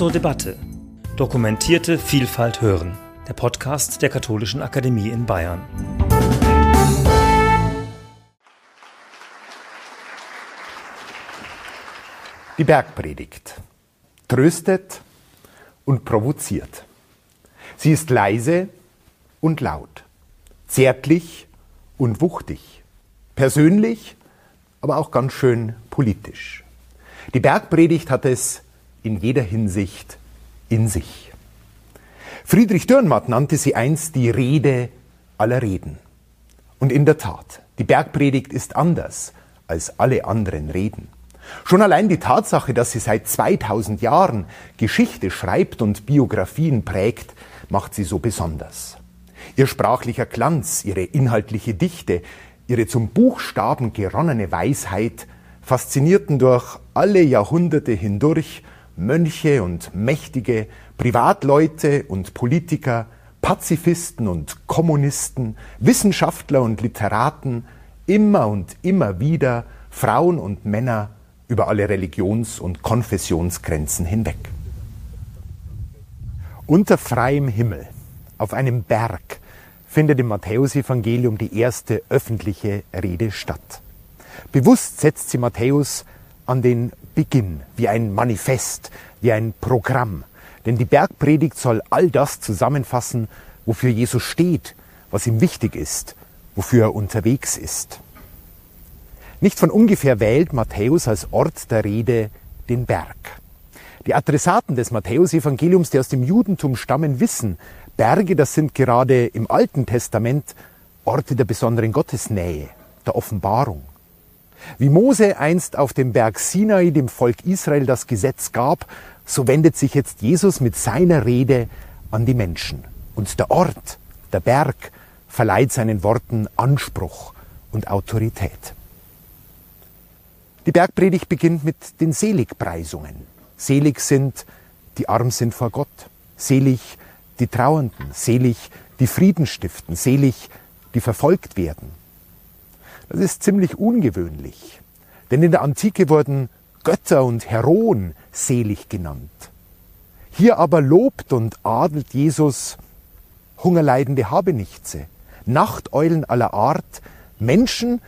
zur Debatte. Dokumentierte Vielfalt hören. Der Podcast der Katholischen Akademie in Bayern. Die Bergpredigt tröstet und provoziert. Sie ist leise und laut, zärtlich und wuchtig, persönlich, aber auch ganz schön politisch. Die Bergpredigt hat es in jeder Hinsicht in sich. Friedrich Dürrenmatt nannte sie einst die Rede aller Reden. Und in der Tat, die Bergpredigt ist anders als alle anderen Reden. Schon allein die Tatsache, dass sie seit 2000 Jahren Geschichte schreibt und Biografien prägt, macht sie so besonders. Ihr sprachlicher Glanz, ihre inhaltliche Dichte, ihre zum Buchstaben geronnene Weisheit faszinierten durch alle Jahrhunderte hindurch Mönche und Mächtige, Privatleute und Politiker, Pazifisten und Kommunisten, Wissenschaftler und Literaten, immer und immer wieder Frauen und Männer über alle Religions- und Konfessionsgrenzen hinweg. Unter freiem Himmel, auf einem Berg, findet im Matthäusevangelium die erste öffentliche Rede statt. Bewusst setzt sie Matthäus an den Beginn, wie ein Manifest, wie ein Programm. Denn die Bergpredigt soll all das zusammenfassen, wofür Jesus steht, was ihm wichtig ist, wofür er unterwegs ist. Nicht von ungefähr wählt Matthäus als Ort der Rede den Berg. Die Adressaten des Matthäusevangeliums, die aus dem Judentum stammen, wissen, Berge, das sind gerade im Alten Testament Orte der besonderen Gottesnähe, der Offenbarung. Wie Mose einst auf dem Berg Sinai dem Volk Israel das Gesetz gab, so wendet sich jetzt Jesus mit seiner Rede an die Menschen. Und der Ort, der Berg, verleiht seinen Worten Anspruch und Autorität. Die Bergpredigt beginnt mit den Seligpreisungen. Selig sind, die arm sind vor Gott. Selig die Trauernden. Selig die Frieden stiften. Selig die verfolgt werden. Das ist ziemlich ungewöhnlich, denn in der Antike wurden Götter und Heroen selig genannt. Hier aber lobt und adelt Jesus hungerleidende Habenichtse, Nachteulen aller Art, Menschen,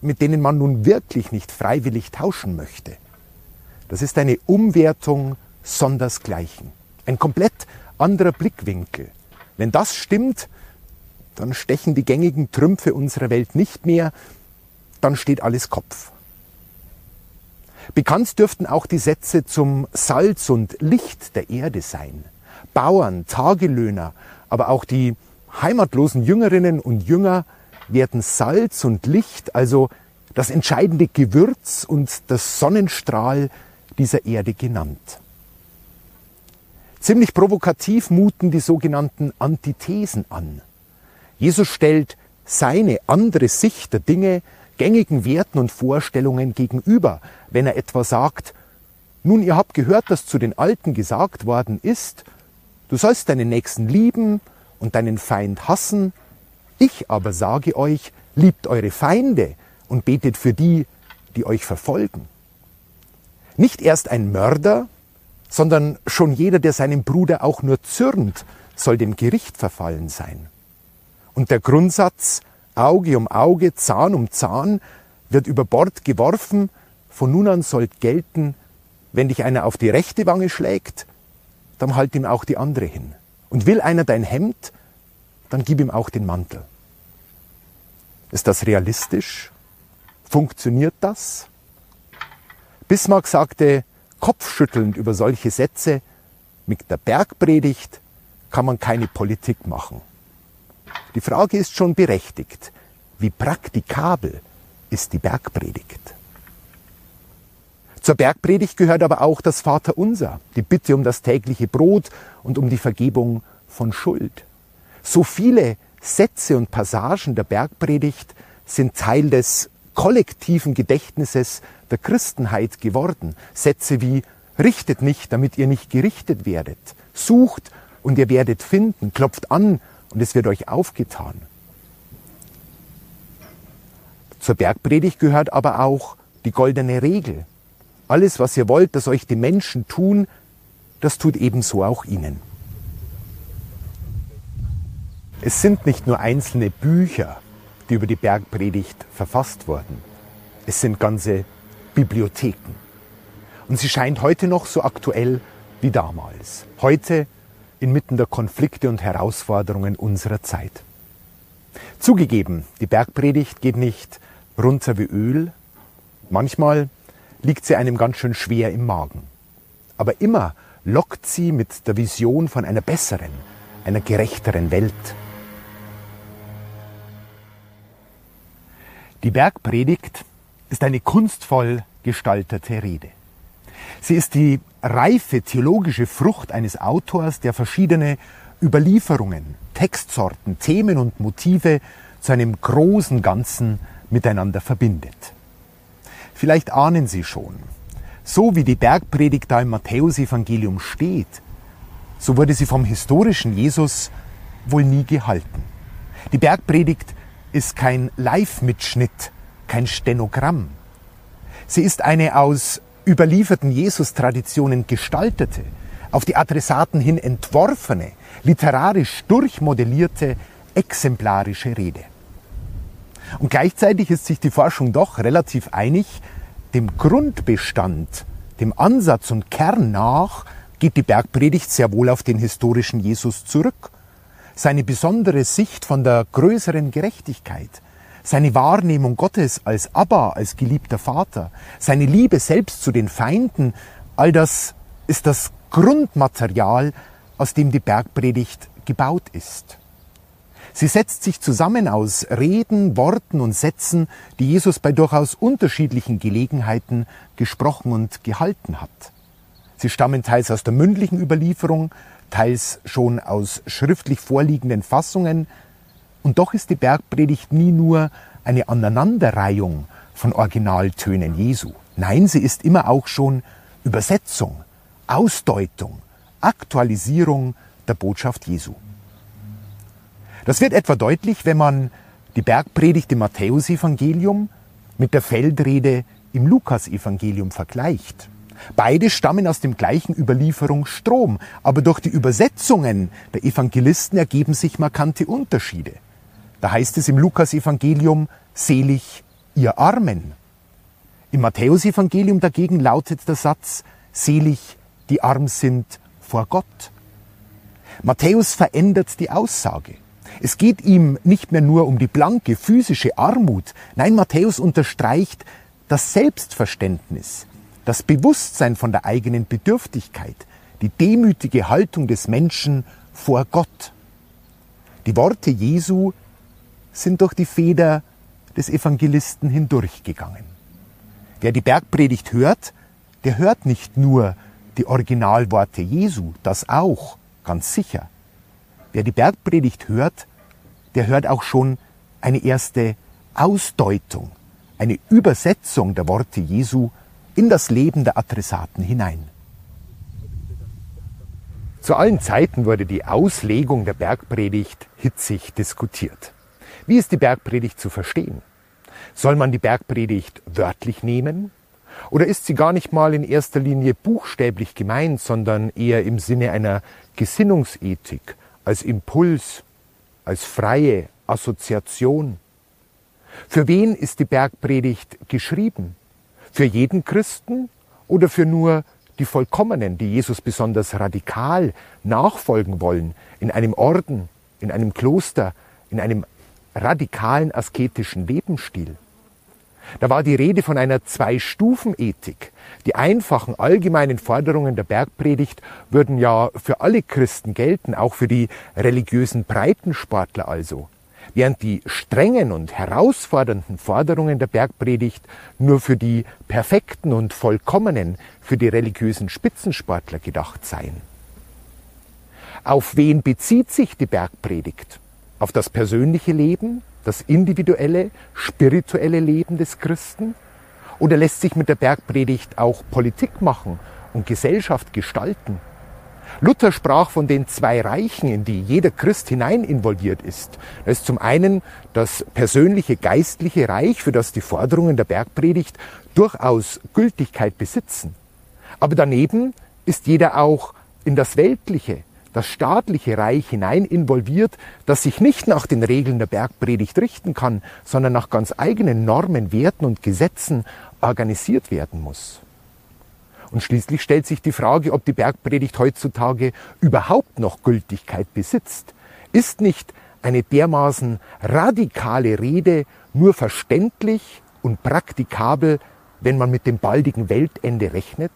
mit denen man nun wirklich nicht freiwillig tauschen möchte. Das ist eine Umwertung sondersgleichen, ein komplett anderer Blickwinkel. Wenn das stimmt, dann stechen die gängigen Trümpfe unserer Welt nicht mehr, dann steht alles Kopf. Bekannt dürften auch die Sätze zum Salz und Licht der Erde sein. Bauern, Tagelöhner, aber auch die heimatlosen Jüngerinnen und Jünger werden Salz und Licht, also das entscheidende Gewürz und das Sonnenstrahl dieser Erde genannt. Ziemlich provokativ muten die sogenannten Antithesen an. Jesus stellt seine andere Sicht der Dinge gängigen Werten und Vorstellungen gegenüber, wenn er etwa sagt, nun ihr habt gehört, dass zu den Alten gesagt worden ist, du sollst deinen Nächsten lieben und deinen Feind hassen, ich aber sage euch, liebt eure Feinde und betet für die, die euch verfolgen. Nicht erst ein Mörder, sondern schon jeder, der seinem Bruder auch nur zürnt, soll dem Gericht verfallen sein. Und der Grundsatz, Auge um Auge, Zahn um Zahn, wird über Bord geworfen. Von nun an sollt gelten, wenn dich einer auf die rechte Wange schlägt, dann halt ihm auch die andere hin. Und will einer dein Hemd, dann gib ihm auch den Mantel. Ist das realistisch? Funktioniert das? Bismarck sagte kopfschüttelnd über solche Sätze, mit der Bergpredigt kann man keine Politik machen. Die Frage ist schon berechtigt. Wie praktikabel ist die Bergpredigt? Zur Bergpredigt gehört aber auch das Vaterunser, die Bitte um das tägliche Brot und um die Vergebung von Schuld. So viele Sätze und Passagen der Bergpredigt sind Teil des kollektiven Gedächtnisses der Christenheit geworden. Sätze wie Richtet nicht, damit ihr nicht gerichtet werdet. Sucht und ihr werdet finden. Klopft an und es wird euch aufgetan. Zur Bergpredigt gehört aber auch die goldene Regel. Alles, was ihr wollt, dass euch die Menschen tun, das tut ebenso auch Ihnen. Es sind nicht nur einzelne Bücher, die über die Bergpredigt verfasst wurden. Es sind ganze Bibliotheken. Und sie scheint heute noch so aktuell wie damals. Heute inmitten der Konflikte und Herausforderungen unserer Zeit. Zugegeben, die Bergpredigt geht nicht runter wie Öl. Manchmal liegt sie einem ganz schön schwer im Magen. Aber immer lockt sie mit der Vision von einer besseren, einer gerechteren Welt. Die Bergpredigt ist eine kunstvoll gestaltete Rede. Sie ist die reife theologische Frucht eines Autors, der verschiedene Überlieferungen, Textsorten, Themen und Motive zu einem großen Ganzen miteinander verbindet. Vielleicht ahnen Sie schon, so wie die Bergpredigt da im Matthäusevangelium steht, so wurde sie vom historischen Jesus wohl nie gehalten. Die Bergpredigt ist kein Live-Mitschnitt, kein Stenogramm. Sie ist eine aus überlieferten Jesus-Traditionen gestaltete, auf die Adressaten hin entworfene, literarisch durchmodellierte, exemplarische Rede. Und gleichzeitig ist sich die Forschung doch relativ einig, dem Grundbestand, dem Ansatz und Kern nach geht die Bergpredigt sehr wohl auf den historischen Jesus zurück. Seine besondere Sicht von der größeren Gerechtigkeit, seine Wahrnehmung Gottes als Abba, als geliebter Vater, seine Liebe selbst zu den Feinden, all das ist das Grundmaterial, aus dem die Bergpredigt gebaut ist. Sie setzt sich zusammen aus Reden, Worten und Sätzen, die Jesus bei durchaus unterschiedlichen Gelegenheiten gesprochen und gehalten hat. Sie stammen teils aus der mündlichen Überlieferung, teils schon aus schriftlich vorliegenden Fassungen, und doch ist die Bergpredigt nie nur eine Aneinanderreihung von Originaltönen Jesu. Nein, sie ist immer auch schon Übersetzung, Ausdeutung, Aktualisierung der Botschaft Jesu. Das wird etwa deutlich, wenn man die Bergpredigt im Matthäusevangelium mit der Feldrede im Lukasevangelium vergleicht. Beide stammen aus dem gleichen Überlieferungsstrom, aber durch die Übersetzungen der Evangelisten ergeben sich markante Unterschiede. Da heißt es im Lukas-Evangelium, selig ihr Armen. Im Matthäus-Evangelium dagegen lautet der Satz, selig die arm sind vor Gott. Matthäus verändert die Aussage. Es geht ihm nicht mehr nur um die blanke physische Armut. Nein, Matthäus unterstreicht das Selbstverständnis, das Bewusstsein von der eigenen Bedürftigkeit, die demütige Haltung des Menschen vor Gott. Die Worte Jesu sind durch die Feder des Evangelisten hindurchgegangen. Wer die Bergpredigt hört, der hört nicht nur die Originalworte Jesu, das auch, ganz sicher. Wer die Bergpredigt hört, der hört auch schon eine erste Ausdeutung, eine Übersetzung der Worte Jesu in das Leben der Adressaten hinein. Zu allen Zeiten wurde die Auslegung der Bergpredigt hitzig diskutiert. Wie ist die Bergpredigt zu verstehen? Soll man die Bergpredigt wörtlich nehmen? Oder ist sie gar nicht mal in erster Linie buchstäblich gemeint, sondern eher im Sinne einer Gesinnungsethik, als Impuls, als freie Assoziation? Für wen ist die Bergpredigt geschrieben? Für jeden Christen oder für nur die Vollkommenen, die Jesus besonders radikal nachfolgen wollen, in einem Orden, in einem Kloster, in einem radikalen asketischen Lebensstil. Da war die Rede von einer Zwei-Stufen-Ethik. Die einfachen, allgemeinen Forderungen der Bergpredigt würden ja für alle Christen gelten, auch für die religiösen Breitensportler also. Während die strengen und herausfordernden Forderungen der Bergpredigt nur für die perfekten und vollkommenen, für die religiösen Spitzensportler gedacht seien. Auf wen bezieht sich die Bergpredigt? Auf das persönliche Leben, das individuelle, spirituelle Leben des Christen? Oder lässt sich mit der Bergpredigt auch Politik machen und Gesellschaft gestalten? Luther sprach von den zwei Reichen, in die jeder Christ hinein involviert ist. Das ist zum einen das persönliche geistliche Reich, für das die Forderungen der Bergpredigt durchaus Gültigkeit besitzen. Aber daneben ist jeder auch in das Weltliche, das staatliche Reich hinein involviert, das sich nicht nach den Regeln der Bergpredigt richten kann, sondern nach ganz eigenen Normen, Werten und Gesetzen organisiert werden muss. Und schließlich stellt sich die Frage, ob die Bergpredigt heutzutage überhaupt noch Gültigkeit besitzt. Ist nicht eine dermaßen radikale Rede nur verständlich und praktikabel, wenn man mit dem baldigen Weltende rechnet?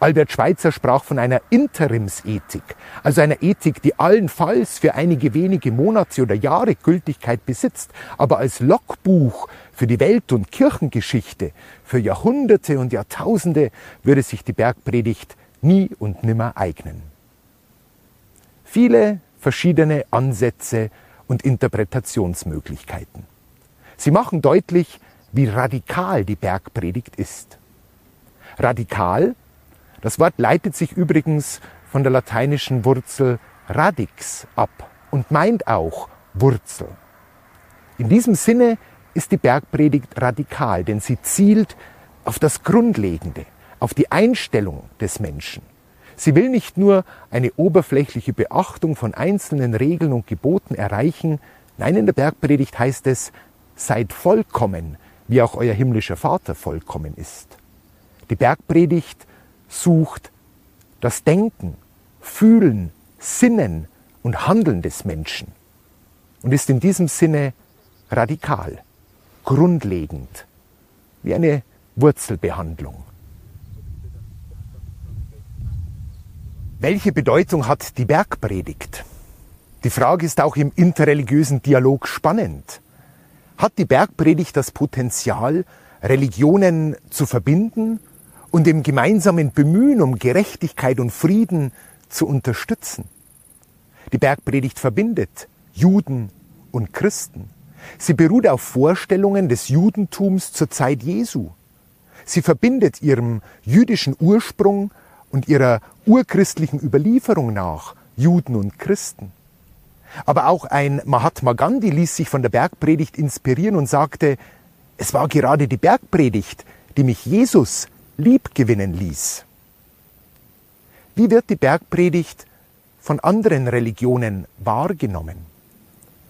Albert Schweitzer sprach von einer Interimsethik, also einer Ethik, die allenfalls für einige wenige Monate oder Jahre Gültigkeit besitzt, aber als Logbuch für die Welt- und Kirchengeschichte für Jahrhunderte und Jahrtausende würde sich die Bergpredigt nie und nimmer eignen. Viele verschiedene Ansätze und Interpretationsmöglichkeiten. Sie machen deutlich, wie radikal die Bergpredigt ist. Radikal das Wort leitet sich übrigens von der lateinischen Wurzel radix ab und meint auch Wurzel. In diesem Sinne ist die Bergpredigt radikal, denn sie zielt auf das Grundlegende, auf die Einstellung des Menschen. Sie will nicht nur eine oberflächliche Beachtung von einzelnen Regeln und Geboten erreichen, nein, in der Bergpredigt heißt es, seid vollkommen, wie auch euer himmlischer Vater vollkommen ist. Die Bergpredigt sucht das Denken, Fühlen, Sinnen und Handeln des Menschen und ist in diesem Sinne radikal, grundlegend, wie eine Wurzelbehandlung. Welche Bedeutung hat die Bergpredigt? Die Frage ist auch im interreligiösen Dialog spannend. Hat die Bergpredigt das Potenzial, Religionen zu verbinden und im gemeinsamen Bemühen um Gerechtigkeit und Frieden zu unterstützen. Die Bergpredigt verbindet Juden und Christen. Sie beruht auf Vorstellungen des Judentums zur Zeit Jesu. Sie verbindet ihrem jüdischen Ursprung und ihrer urchristlichen Überlieferung nach Juden und Christen. Aber auch ein Mahatma Gandhi ließ sich von der Bergpredigt inspirieren und sagte, es war gerade die Bergpredigt, die mich Jesus liebgewinnen ließ. Wie wird die Bergpredigt von anderen Religionen wahrgenommen?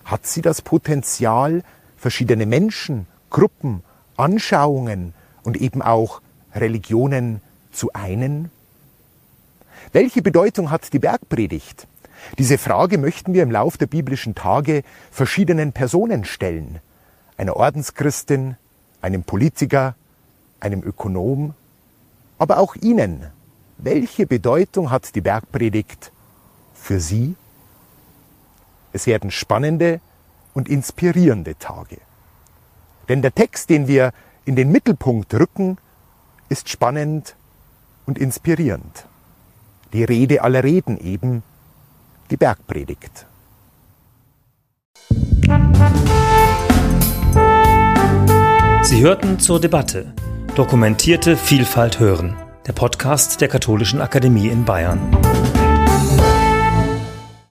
Hat sie das Potenzial, verschiedene Menschen, Gruppen, Anschauungen und eben auch Religionen zu einen? Welche Bedeutung hat die Bergpredigt? Diese Frage möchten wir im Lauf der biblischen Tage verschiedenen Personen stellen. Einer Ordenschristin, einem Politiker, einem Ökonom aber auch Ihnen. Welche Bedeutung hat die Bergpredigt für Sie? Es werden spannende und inspirierende Tage. Denn der Text, den wir in den Mittelpunkt rücken, ist spannend und inspirierend. Die Rede aller Reden eben, die Bergpredigt. Sie hörten zur Debatte Dokumentierte Vielfalt hören. Der Podcast der Katholischen Akademie in Bayern.